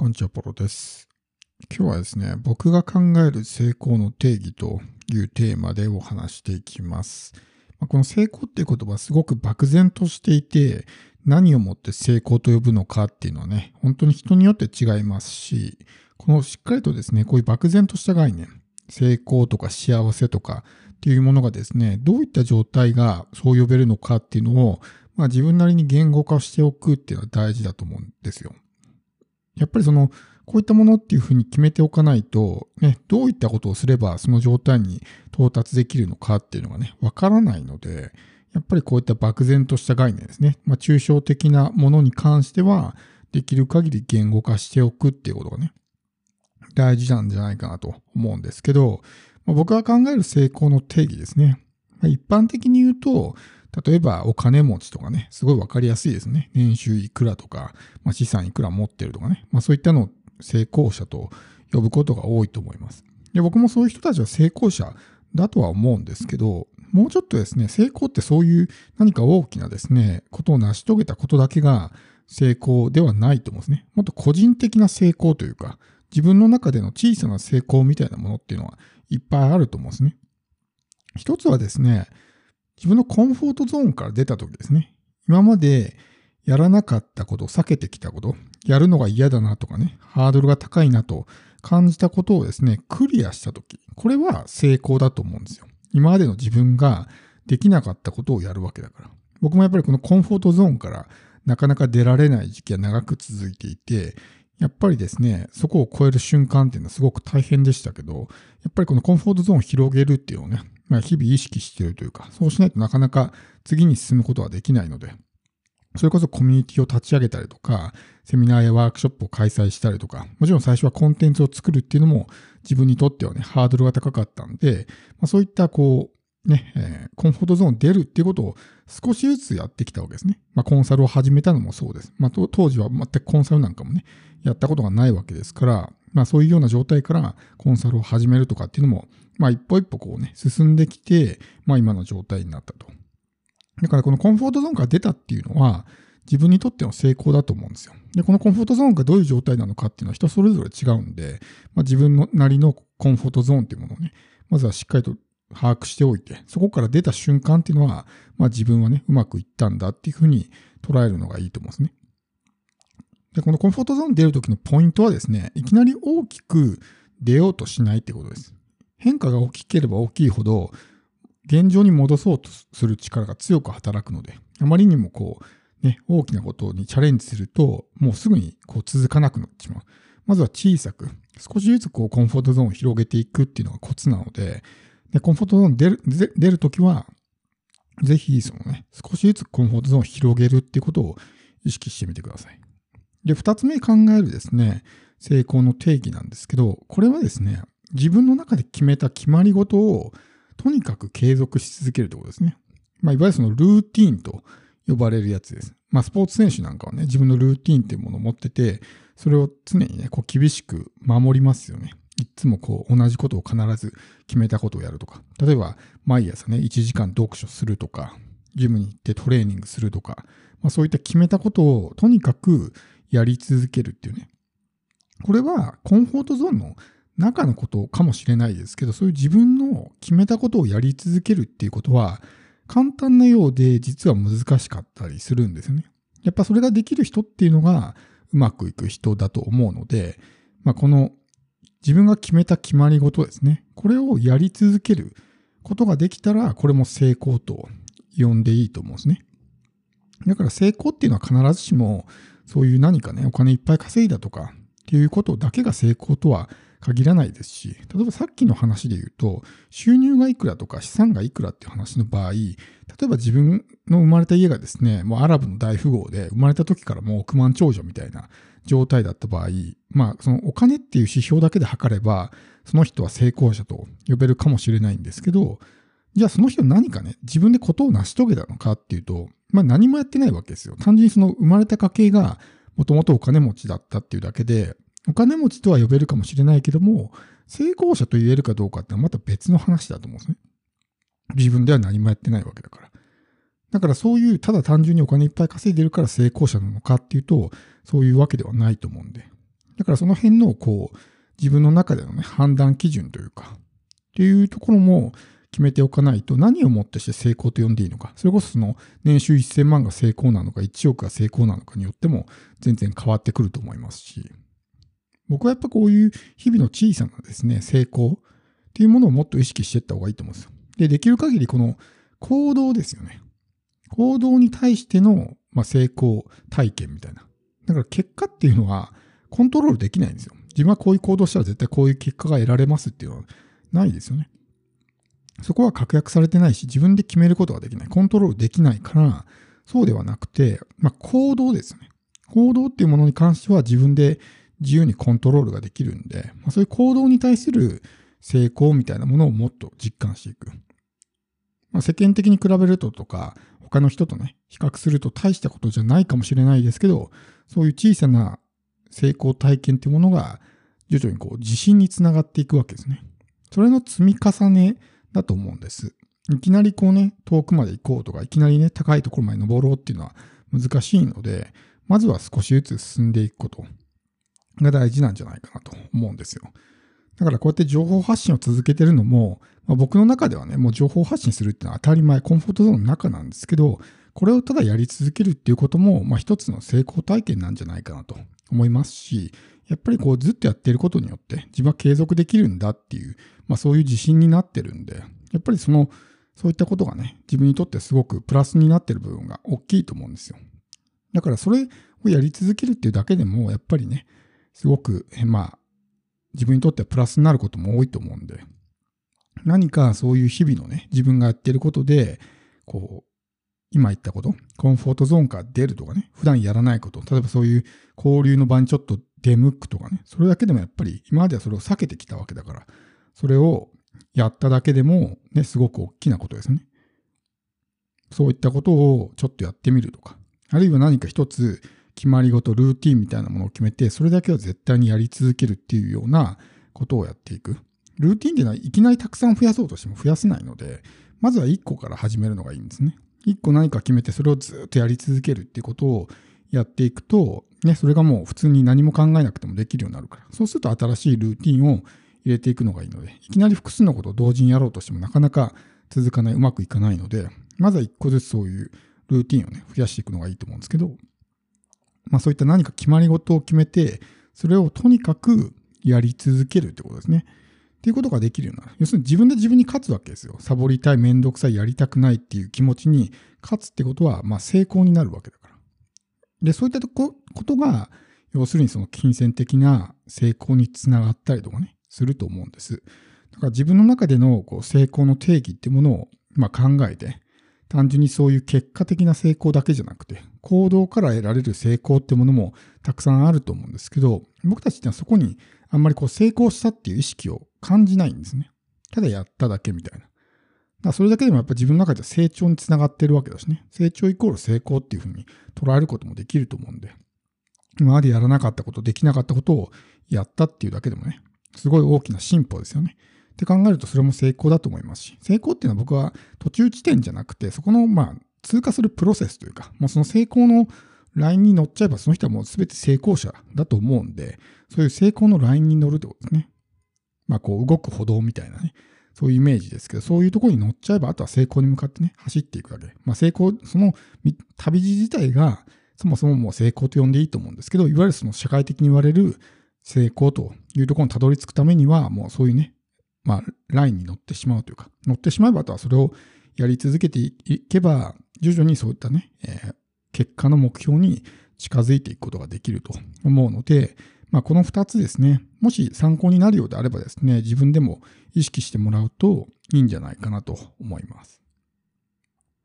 こんにちは、ポロです。今日はですね、僕が考える成功の定義というテーマでお話していきます。この成功っていう言葉はすごく漠然としていて、何をもって成功と呼ぶのかっていうのはね、本当に人によって違いますし、このしっかりとですね、こういう漠然とした概念、成功とか幸せとかっていうものがですね、どういった状態がそう呼べるのかっていうのを、まあ自分なりに言語化しておくっていうのは大事だと思うんですよ。やっぱりその、こういったものっていうふうに決めておかないと、ね、どういったことをすればその状態に到達できるのかっていうのがね、わからないので、やっぱりこういった漠然とした概念ですね。まあ、抽象的なものに関しては、できる限り言語化しておくっていうことがね、大事なんじゃないかなと思うんですけど、まあ、僕が考える成功の定義ですね。まあ、一般的に言うと、例えばお金持ちとかね、すごいわかりやすいですね。年収いくらとか、まあ、資産いくら持ってるとかね。まあ、そういったのを成功者と呼ぶことが多いと思います。で僕もそういう人たちは成功者だとは思うんですけど、もうちょっとですね、成功ってそういう何か大きなですね、ことを成し遂げたことだけが成功ではないと思うんですね。もっと個人的な成功というか、自分の中での小さな成功みたいなものっていうのはいっぱいあると思うんですね。一つはですね、自分のコンフォートゾーンから出た時ですね。今までやらなかったこと、避けてきたこと、やるのが嫌だなとかね、ハードルが高いなと感じたことをですね、クリアした時、これは成功だと思うんですよ。今までの自分ができなかったことをやるわけだから。僕もやっぱりこのコンフォートゾーンからなかなか出られない時期は長く続いていて、やっぱりですね、そこを超える瞬間っていうのはすごく大変でしたけど、やっぱりこのコンフォートゾーンを広げるっていうのをね、まあ、日々意識しているというか、そうしないとなかなか次に進むことはできないので、それこそコミュニティを立ち上げたりとか、セミナーやワークショップを開催したりとか、もちろん最初はコンテンツを作るっていうのも自分にとってはね、ハードルが高かったんで、まあ、そういったこう、ね、えー、コンフォートゾーン出るっていうことを少しずつやってきたわけですね。まあ、コンサルを始めたのもそうです。まあ、当時は全くコンサルなんかもね、やったことがないわけですから、まあ、そういうような状態からコンサルを始めるとかっていうのも、まあ、一歩一歩こうね、進んできて、まあ、今の状態になったと。だからこのコンフォートゾーンから出たっていうのは、自分にとっての成功だと思うんですよ。で、このコンフォートゾーンがどういう状態なのかっていうのは人それぞれ違うんで、まあ、自分のなりのコンフォートゾーンっていうものをね、まずはしっかりと把握しておいて、そこから出た瞬間っていうのは、まあ自分はね、うまくいったんだっていうふうに捉えるのがいいと思うんですね。で、このコンフォートゾーン出るときのポイントはですね、いきなり大きく出ようとしないってことです。変化が大きければ大きいほど、現状に戻そうとする力が強く働くので、あまりにもこう、ね、大きなことにチャレンジすると、もうすぐにこう続かなくなってしまう。まずは小さく、少しずつこうコンフォートゾーンを広げていくっていうのがコツなので、でコンフォートゾーン出る、出るときは、ぜひそのね、少しずつコンフォートゾーンを広げるっていうことを意識してみてください。で、二つ目考えるですね、成功の定義なんですけど、これはですね、自分の中で決めた決まり事をとにかく継続し続けるということですね。まあ、いわゆるそのルーティーンと呼ばれるやつです。まあ、スポーツ選手なんかはね、自分のルーティーンっていうものを持ってて、それを常にね、こう厳しく守りますよね。いつもこう同じことを必ず決めたことをやるとか。例えば、毎朝ね、1時間読書するとか、ジムに行ってトレーニングするとか、まあ、そういった決めたことをとにかくやり続けるっていうね。これはコンフォートゾーンの中のことかもしれないですけど、そういう自分の決めたことをやり続けるっていうことは、簡単なようで実は難しかったりするんですよね。やっぱそれができる人っていうのがうまくいく人だと思うので、まあ、この自分が決めた決まり事ですね。これをやり続けることができたら、これも成功と呼んでいいと思うんですね。だから成功っていうのは必ずしも、そういう何かね、お金いっぱい稼いだとかっていうことだけが成功とは限らないですし、例えばさっきの話で言うと、収入がいくらとか資産がいくらっていう話の場合、例えば自分の生まれた家がですね、もうアラブの大富豪で生まれた時からもう億万長者みたいな状態だった場合、まあそのお金っていう指標だけで測れば、その人は成功者と呼べるかもしれないんですけど、じゃあその人何かね、自分でことを成し遂げたのかっていうと、まあ何もやってないわけですよ。単純にその生まれた家系がもともとお金持ちだったっていうだけで、お金持ちとは呼べるかもしれないけども、成功者と言えるかどうかってまた別の話だと思うんですね。自分では何もやってないわけだから。だからそういう、ただ単純にお金いっぱい稼いでるから成功者なのかっていうと、そういうわけではないと思うんで。だからその辺の、こう、自分の中でのね、判断基準というか、っていうところも決めておかないと何をもってして成功と呼んでいいのか、それこそその年収1000万が成功なのか、1億が成功なのかによっても全然変わってくると思いますし、僕はやっぱこういう日々の小さなですね、成功っていうものをもっと意識していった方がいいと思うんですよ。で、できる限りこの行動ですよね。行動に対しての、まあ、成功体験みたいな。だから結果っていうのはコントロールできないんですよ。自分はこういう行動したら絶対こういう結果が得られますっていうのはないですよね。そこは確約されてないし、自分で決めることができない。コントロールできないから、そうではなくて、まあ、行動ですよね。行動っていうものに関しては自分で自由にコントロールができるんで、まあ、そういう行動に対する成功みたいなものをもっと実感していく。まあ、世間的に比べるととか、他の人とね、比較すると大したことじゃないかもしれないですけど、そういう小さな成功体験っていうものが徐々にこう自信につながっていくわけですね。それの積み重ねだと思うんです。いきなりこうね、遠くまで行こうとか、いきなりね、高いところまで登ろうっていうのは難しいので、まずは少しずつ進んでいくことが大事なんじゃないかなと思うんですよ。だからこうやって情報発信を続けてるのも、まあ、僕の中ではね、もう情報発信するっていうのは当たり前、コンフォートゾーンの中なんですけど、これをただやり続けるっていうことも、まあ一つの成功体験なんじゃないかなと思いますし、やっぱりこうずっとやってることによって自分は継続できるんだっていう、まあそういう自信になってるんで、やっぱりその、そういったことがね、自分にとってすごくプラスになってる部分が大きいと思うんですよ。だからそれをやり続けるっていうだけでも、やっぱりね、すごく、まあ、自分にとってはプラスになることも多いと思うんで、何かそういう日々のね、自分がやってることで、こう、今言ったこと、コンフォートゾーンから出るとかね、普段やらないこと、例えばそういう交流の場にちょっと出向くとかね、それだけでもやっぱり今まではそれを避けてきたわけだから、それをやっただけでもね、すごく大きなことですね。そういったことをちょっとやってみるとか、あるいは何か一つ決まり事、ルーティンみたいなものを決めて、それだけは絶対にやり続けるっていうようなことをやっていく。ルーティンっていうのはいきなりたくさん増やそうとしても増やせないので、まずは1個から始めるのがいいんですね。一個何か決めてそれをずっとやり続けるっていうことをやっていくと、ね、それがもう普通に何も考えなくてもできるようになるから。そうすると新しいルーティンを入れていくのがいいので、いきなり複数のことを同時にやろうとしてもなかなか続かない、うまくいかないので、まずは一個ずつそういうルーティンをね、増やしていくのがいいと思うんですけど、まあそういった何か決まり事を決めて、それをとにかくやり続けるってことですね。っていうことができるようになる。要するに自分で自分に勝つわけですよ。サボりたい、めんどくさい、やりたくないっていう気持ちに勝つってことは、まあ成功になるわけだから。で、そういったことが、要するにその金銭的な成功につながったりとかね、すると思うんです。だから自分の中でのこう成功の定義ってものを、まあ、考えて、単純にそういう結果的な成功だけじゃなくて、行動から得られる成功ってものもたくさんあると思うんですけど、僕たちってはそこにあんまりこう成功したっていう意識を感じないんですね。ただやっただけみたいな。だからそれだけでもやっぱ自分の中では成長につながってるわけだしね。成長イコール成功っていうふうに捉えることもできると思うんで、今までやらなかったこと、できなかったことをやったっていうだけでもね、すごい大きな進歩ですよね。って考えるとそれも成功だと思いますし、成功っていうのは僕は途中地点じゃなくて、そこのまあ通過するプロセスというか、もうその成功のラインに乗っちゃえばその人はもう全て成功者だと思うんで、そういう成功のラインに乗るってことですね。まあこう動く歩道みたいなね、そういうイメージですけど、そういうところに乗っちゃえば、あとは成功に向かってね、走っていくだけ。まあ成功、その旅路自体が、そもそももう成功と呼んでいいと思うんですけど、いわゆるその社会的に言われる成功というところにたどり着くためには、もうそういうね、まあラインに乗ってしまうというか、乗ってしまえば、あとはそれをやり続けていけば、徐々にそういったね、えー、結果の目標に近づいていくことができると思うので、まあ、この2つですね、もし参考になるようであればですね、自分でも意識してもらうといいんじゃないかなと思います。